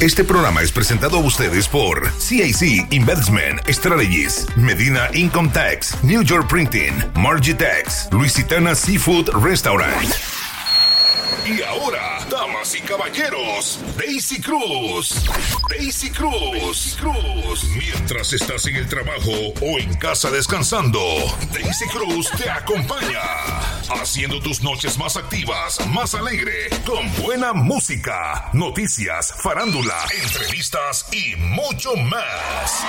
Este programa es presentado a ustedes por CIC Investment Strategies, Medina Income Tax, New York Printing, Margitex, Luisitana Seafood Restaurant. Y ahora, y caballeros, Daisy Cruz. Daisy Cruz. Cruz. Mientras estás en el trabajo o en casa descansando, Daisy Cruz te acompaña. Haciendo tus noches más activas, más alegre, con buena música, noticias, farándula, entrevistas y mucho más.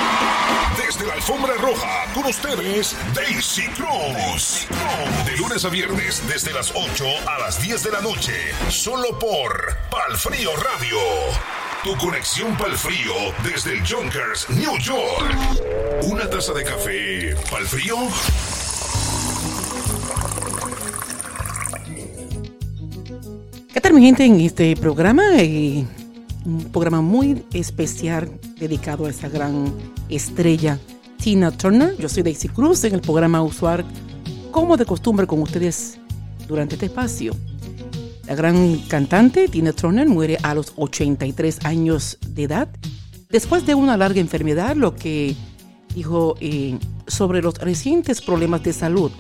Desde la alfombra roja, con ustedes, Daisy Cruz. De lunes a viernes, desde las 8 a las 10 de la noche solo por Palfrío Radio. Tu conexión Palfrío desde el Junkers, New York. Una taza de café, Palfrío. ¿Qué tal mi gente en este programa? Un programa muy especial dedicado a esa gran estrella Tina Turner. Yo soy Daisy Cruz en el programa Usuar, como de costumbre con ustedes durante este espacio. La gran cantante Tina Turner muere a los 83 años de edad después de una larga enfermedad, lo que dijo eh, sobre los recientes problemas de salud.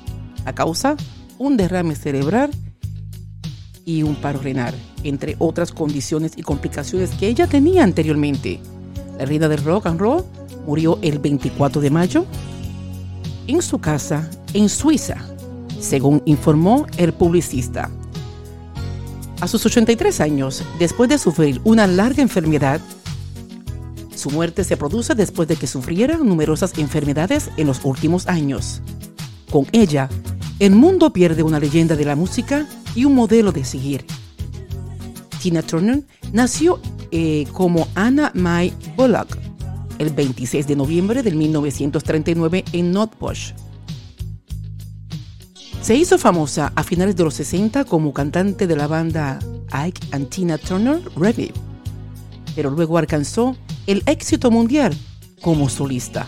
A causa, un derrame cerebral y un paro renal, entre otras condiciones y complicaciones que ella tenía anteriormente. La reina del rock and roll murió el 24 de mayo en su casa en Suiza, según informó el publicista. A sus 83 años, después de sufrir una larga enfermedad, su muerte se produce después de que sufriera numerosas enfermedades en los últimos años. Con ella, el mundo pierde una leyenda de la música y un modelo de seguir. Tina Turner nació eh, como Anna May Bullock el 26 de noviembre de 1939 en Notbush, se hizo famosa a finales de los 60 como cantante de la banda Ike and Tina Turner Review, pero luego alcanzó el éxito mundial como solista.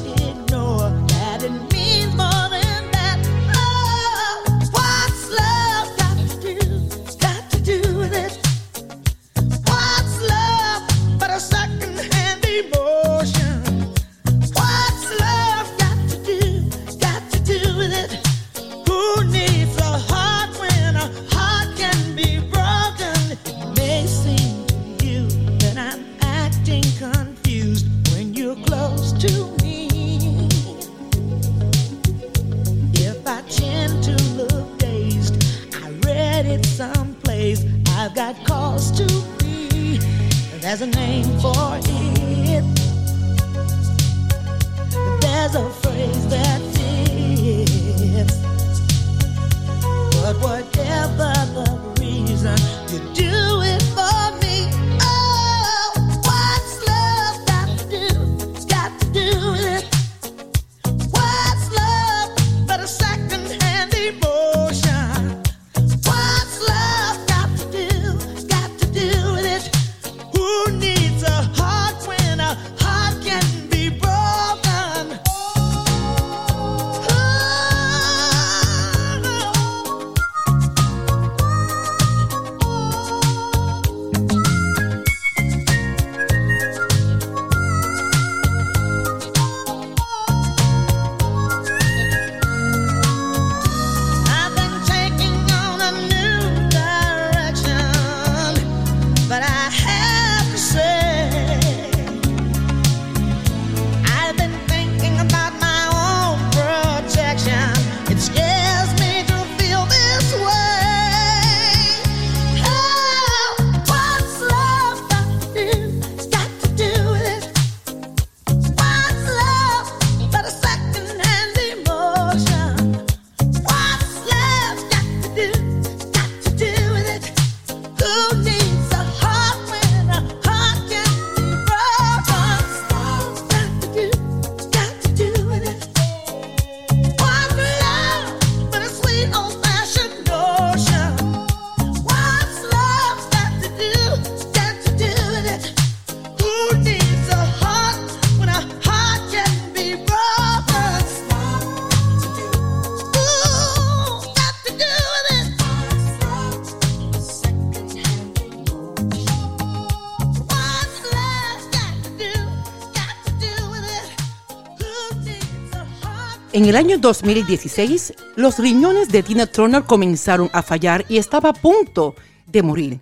el año 2016, los riñones de Tina Turner comenzaron a fallar y estaba a punto de morir.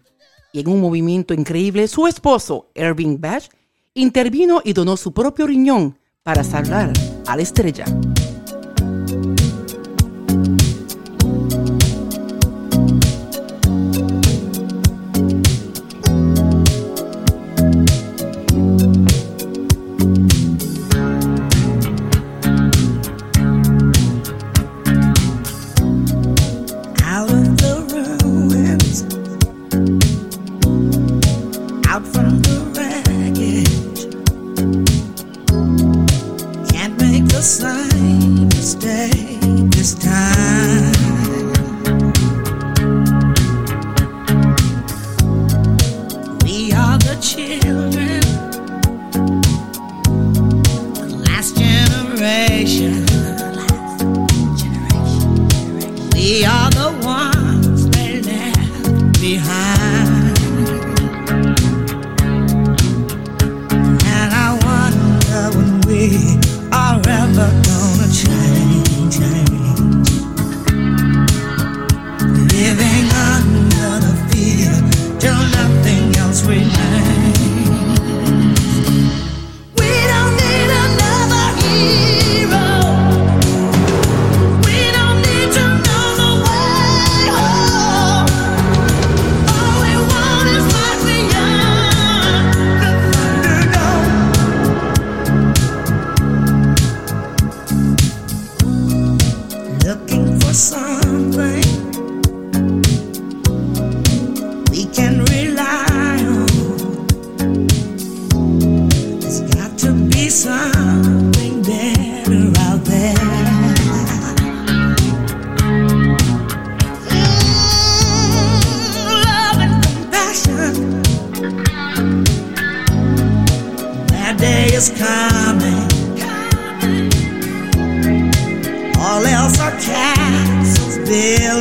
Y en un movimiento increíble, su esposo, Irving Bash, intervino y donó su propio riñón para salvar a la estrella.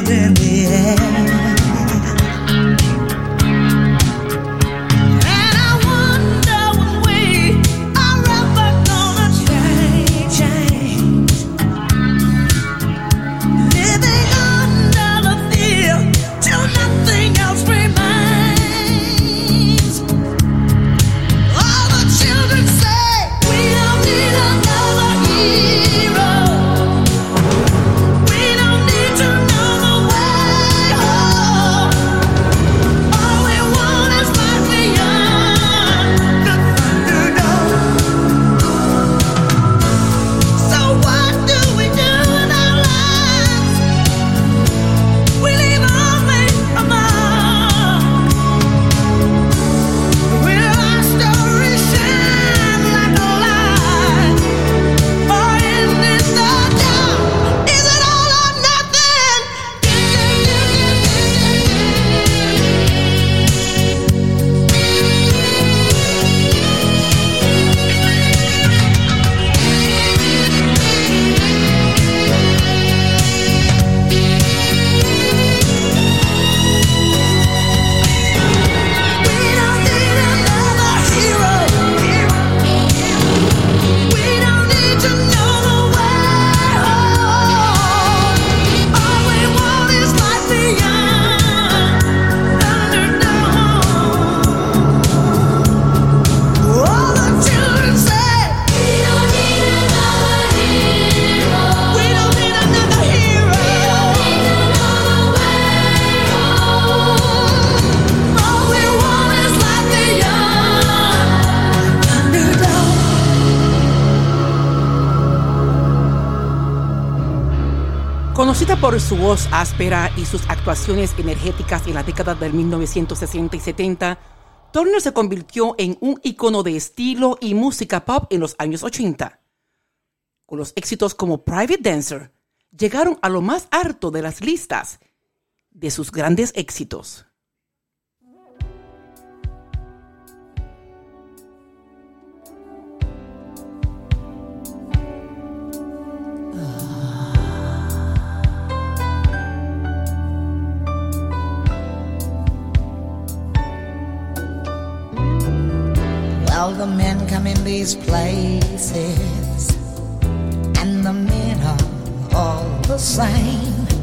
Por su voz áspera y sus actuaciones energéticas en la década del 1960 y 70, Turner se convirtió en un icono de estilo y música pop en los años 80. Con los éxitos como Private Dancer, llegaron a lo más alto de las listas de sus grandes éxitos. All the men come in these places, and the men are all the same.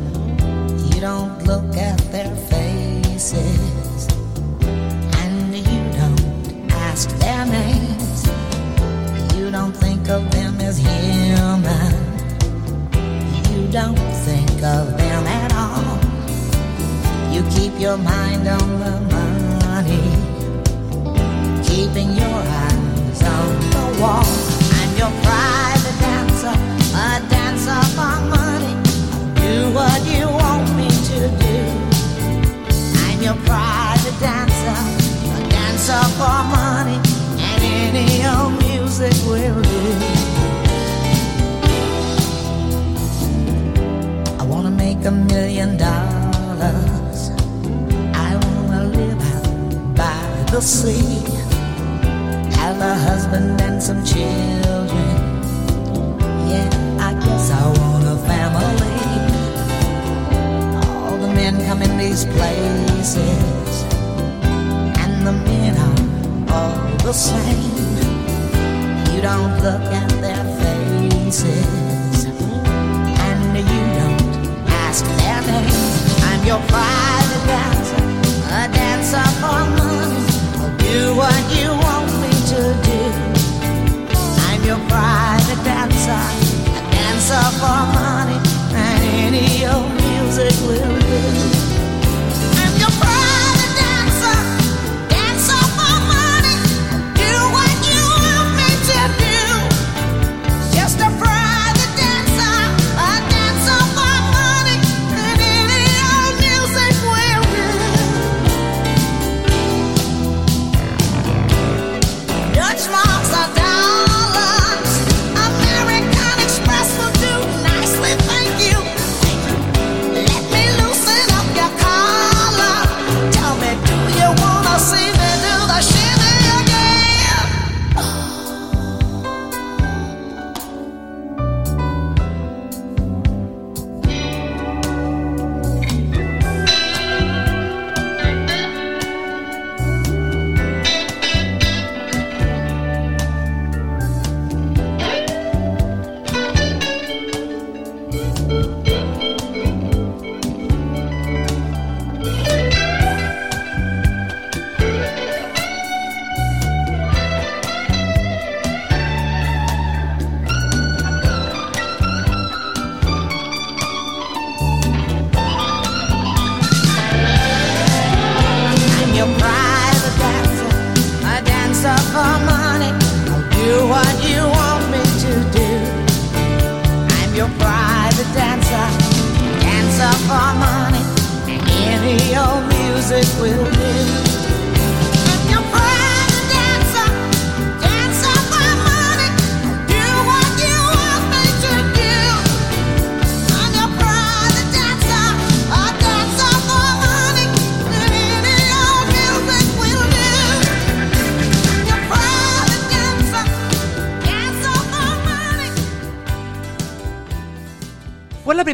music will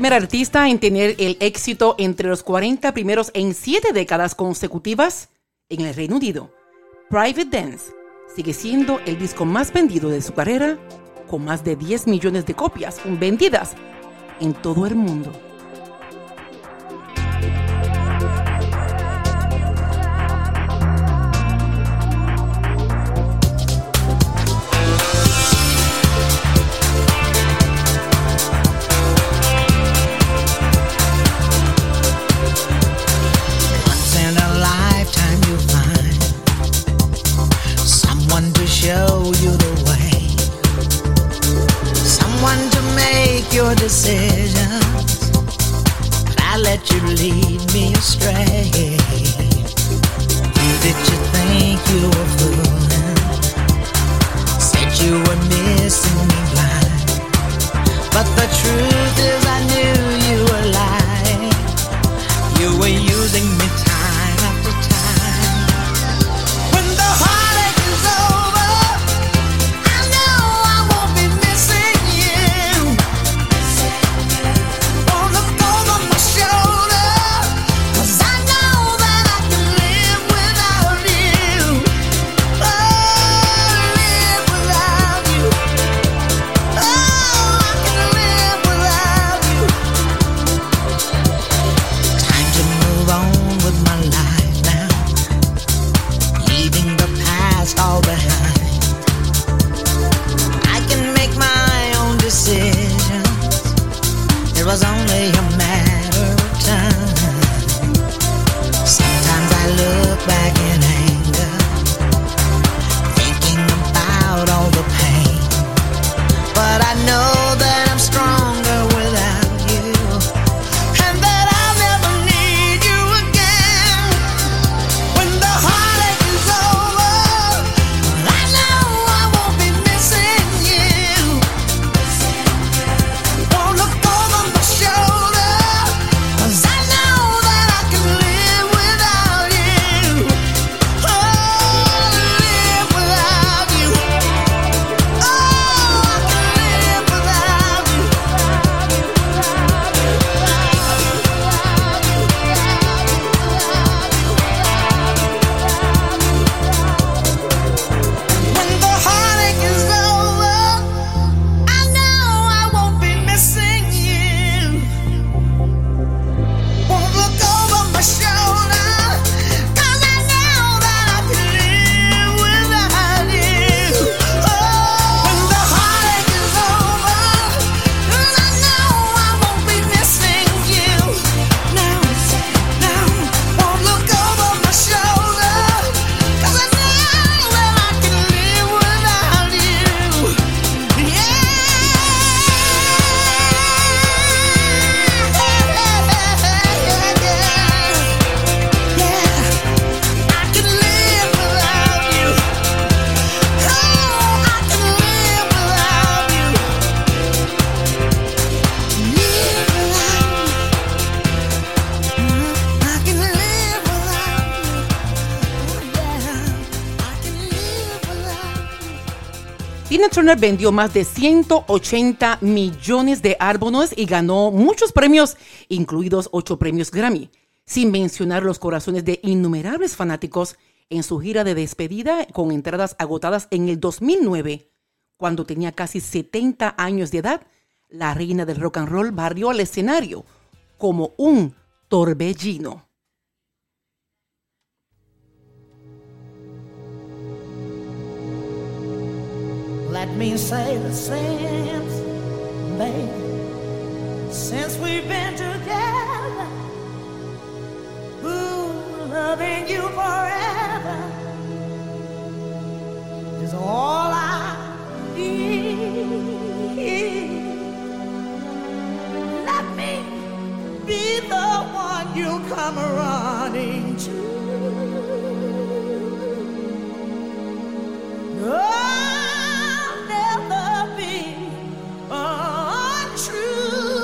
primer artista en tener el éxito entre los 40 primeros en 7 décadas consecutivas en el Reino Unido. Private Dance sigue siendo el disco más vendido de su carrera, con más de 10 millones de copias vendidas en todo el mundo. your decisions. I let you lead me astray. Who did you think you were fooling? Said you were missing me blind. But the truth is, I knew you were lying. You were using me. Turner vendió más de 180 millones de álbumes y ganó muchos premios, incluidos ocho premios Grammy, sin mencionar los corazones de innumerables fanáticos en su gira de despedida con entradas agotadas en el 2009, cuando tenía casi 70 años de edad. La reina del rock and roll barrió al escenario como un torbellino. Let me say the since, babe, since we've been together, ooh, loving you forever is all I need. Let me be the one you come running to. Oh, nothing untrue.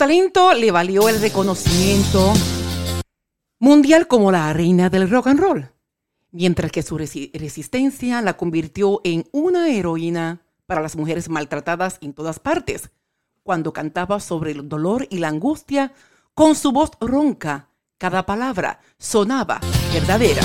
talento le valió el reconocimiento mundial como la reina del rock and roll, mientras que su resistencia la convirtió en una heroína para las mujeres maltratadas en todas partes, cuando cantaba sobre el dolor y la angustia con su voz ronca. Cada palabra sonaba verdadera.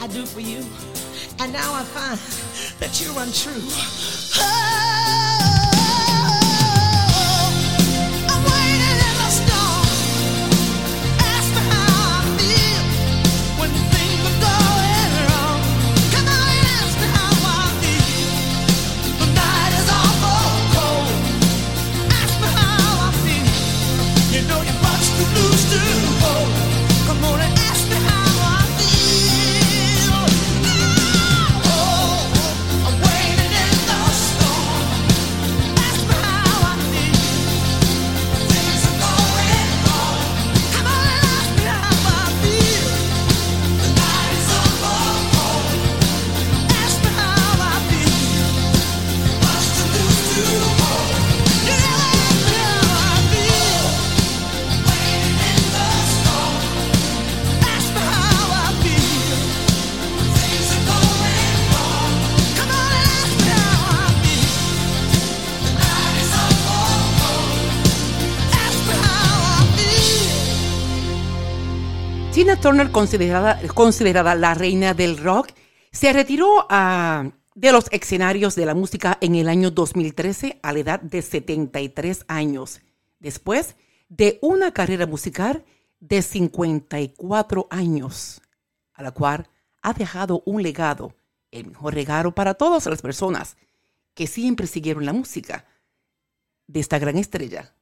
I do for you. And now I find that you're untrue. Oh! Turner, considerada, considerada la reina del rock, se retiró de los escenarios de la música en el año 2013 a la edad de 73 años, después de una carrera musical de 54 años, a la cual ha dejado un legado, el mejor regalo para todas las personas que siempre siguieron la música de esta gran estrella.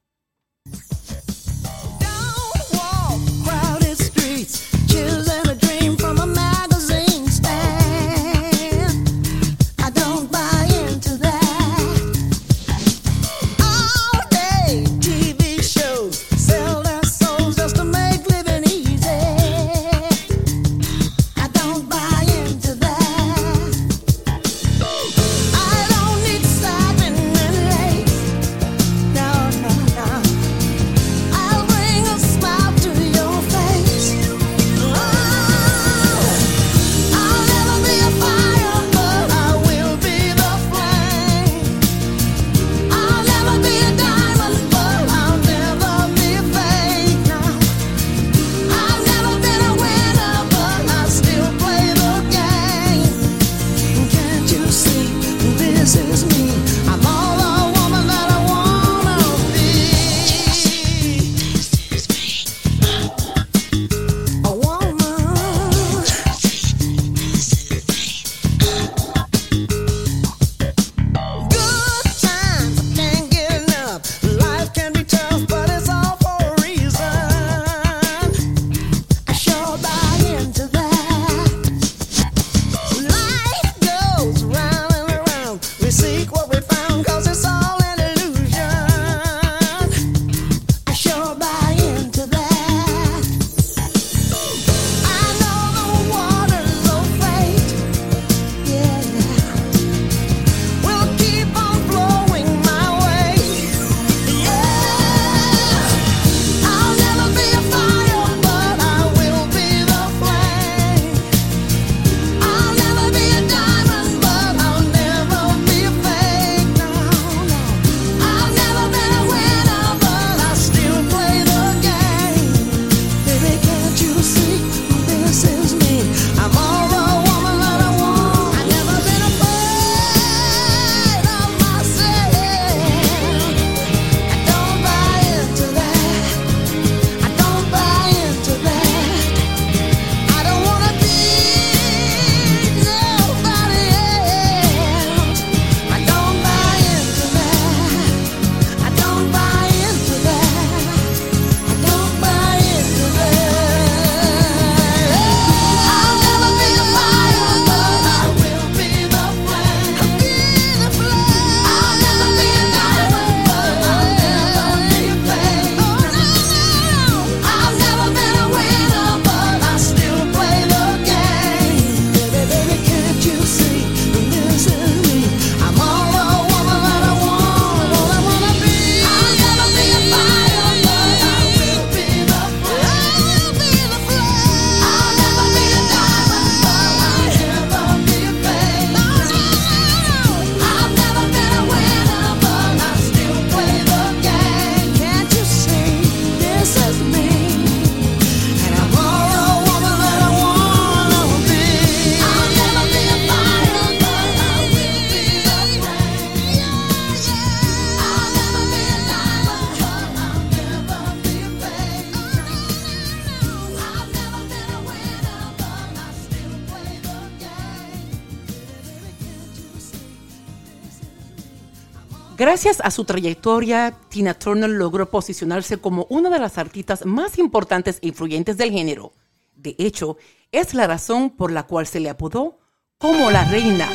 Gracias a su trayectoria, Tina Turner logró posicionarse como una de las artistas más importantes e influyentes del género. De hecho, es la razón por la cual se le apodó como la reina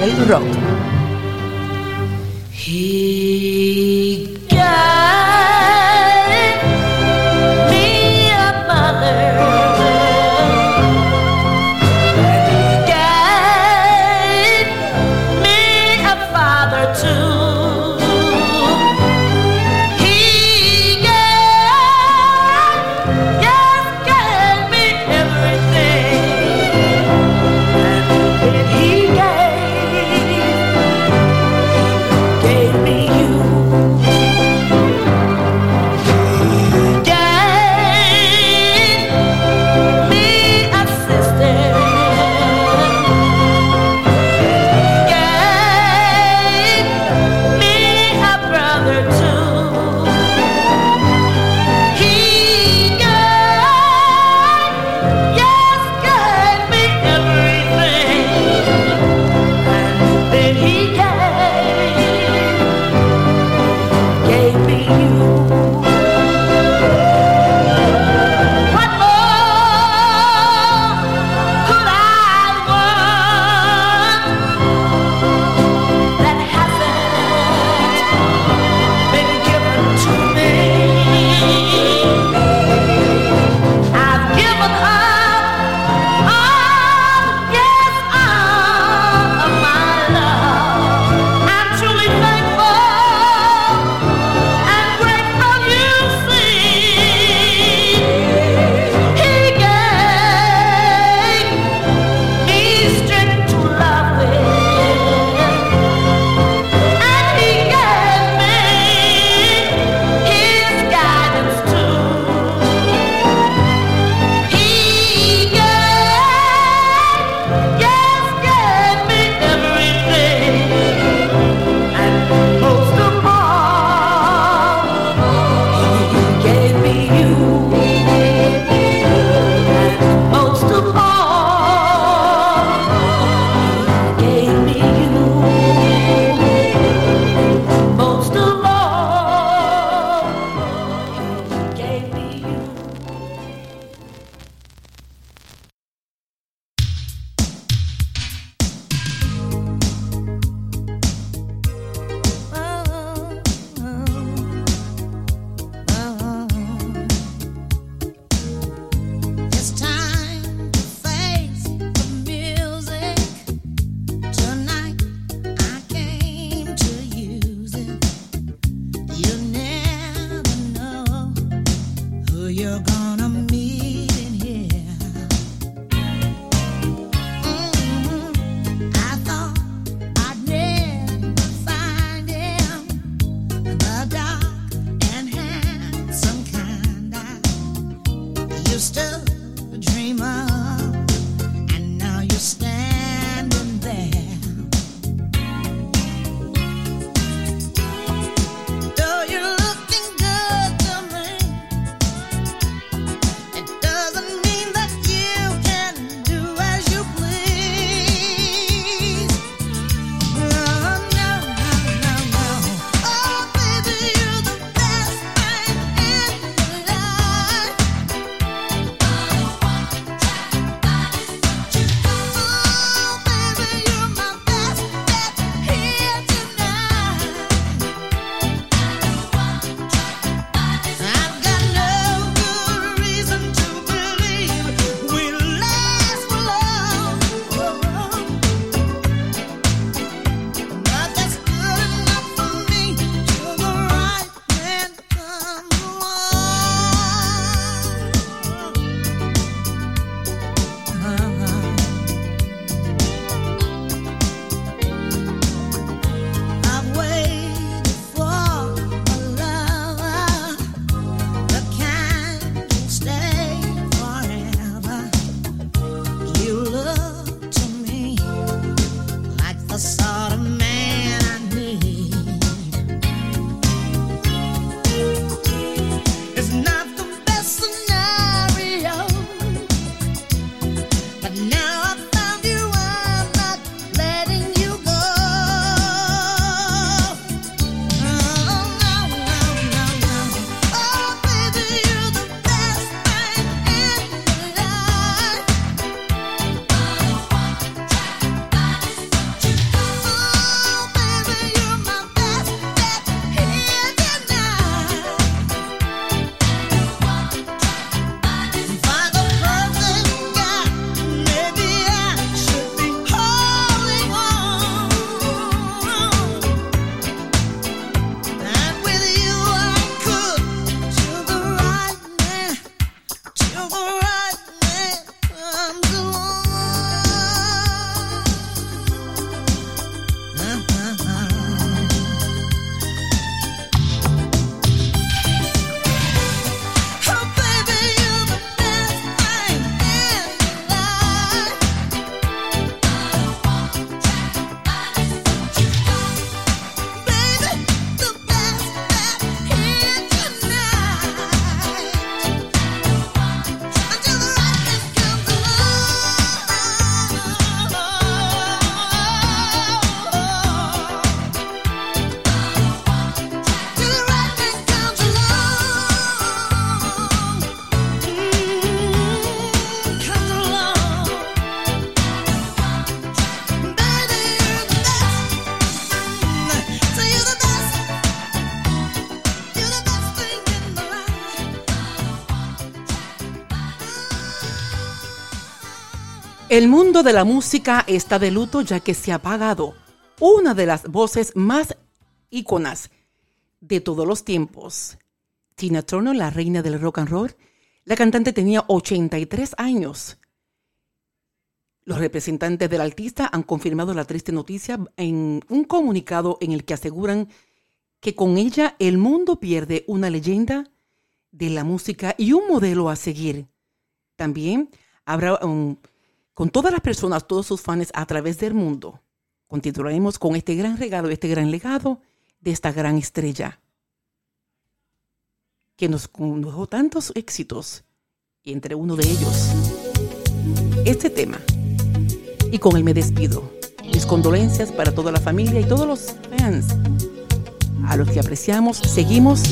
del rock. El mundo de la música está de luto ya que se ha apagado una de las voces más íconas de todos los tiempos. Tina Turner, la reina del rock and roll, la cantante tenía 83 años. Los representantes del artista han confirmado la triste noticia en un comunicado en el que aseguran que con ella el mundo pierde una leyenda de la música y un modelo a seguir. También habrá un con todas las personas, todos sus fans a través del mundo. Continuaremos con este gran regalo, este gran legado de esta gran estrella que nos dejó tantos éxitos y entre uno de ellos este tema. Y con él me despido. Mis condolencias para toda la familia y todos los fans a los que apreciamos, seguimos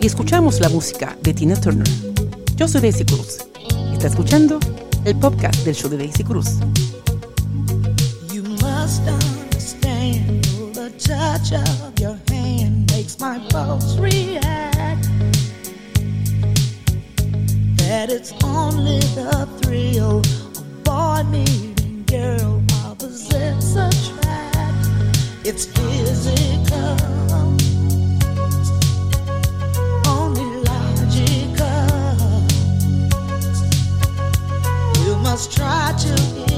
y escuchamos la música de Tina Turner. Yo soy Daisy Cruz. Está escuchando el podcast del show de Daisy Cruz. You must understand the touch of your hand makes my pulse react. That it's only the thrill of boy meeting girl opposites attract. It's physical, must try to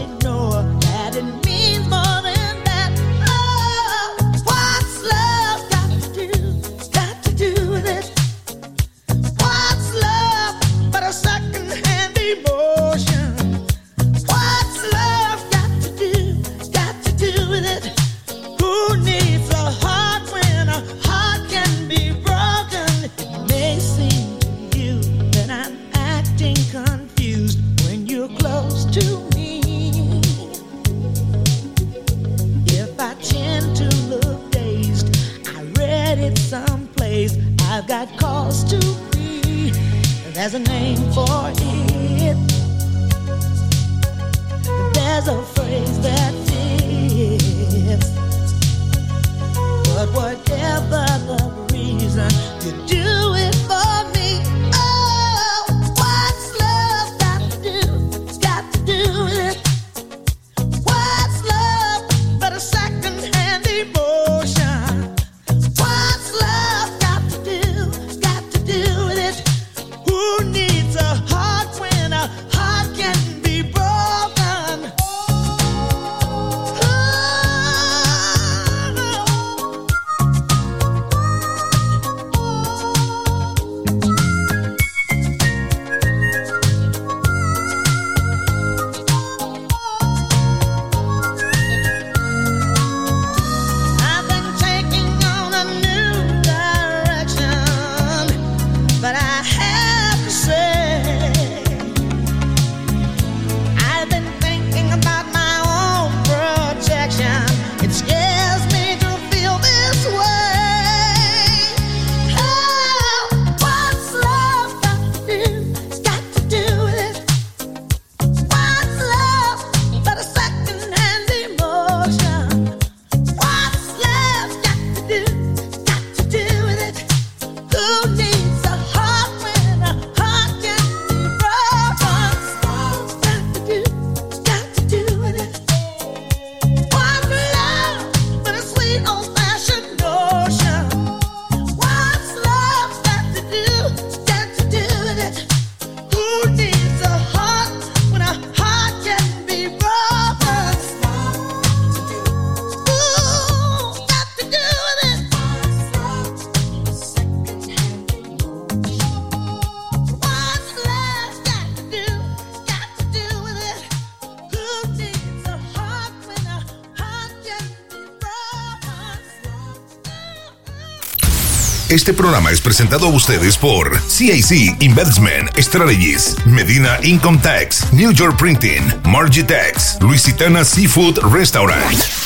Este programa es presentado a ustedes por CIC Investment Strategies, Medina Income Tax, New York Printing, Margitex, Luisitana Seafood Restaurant.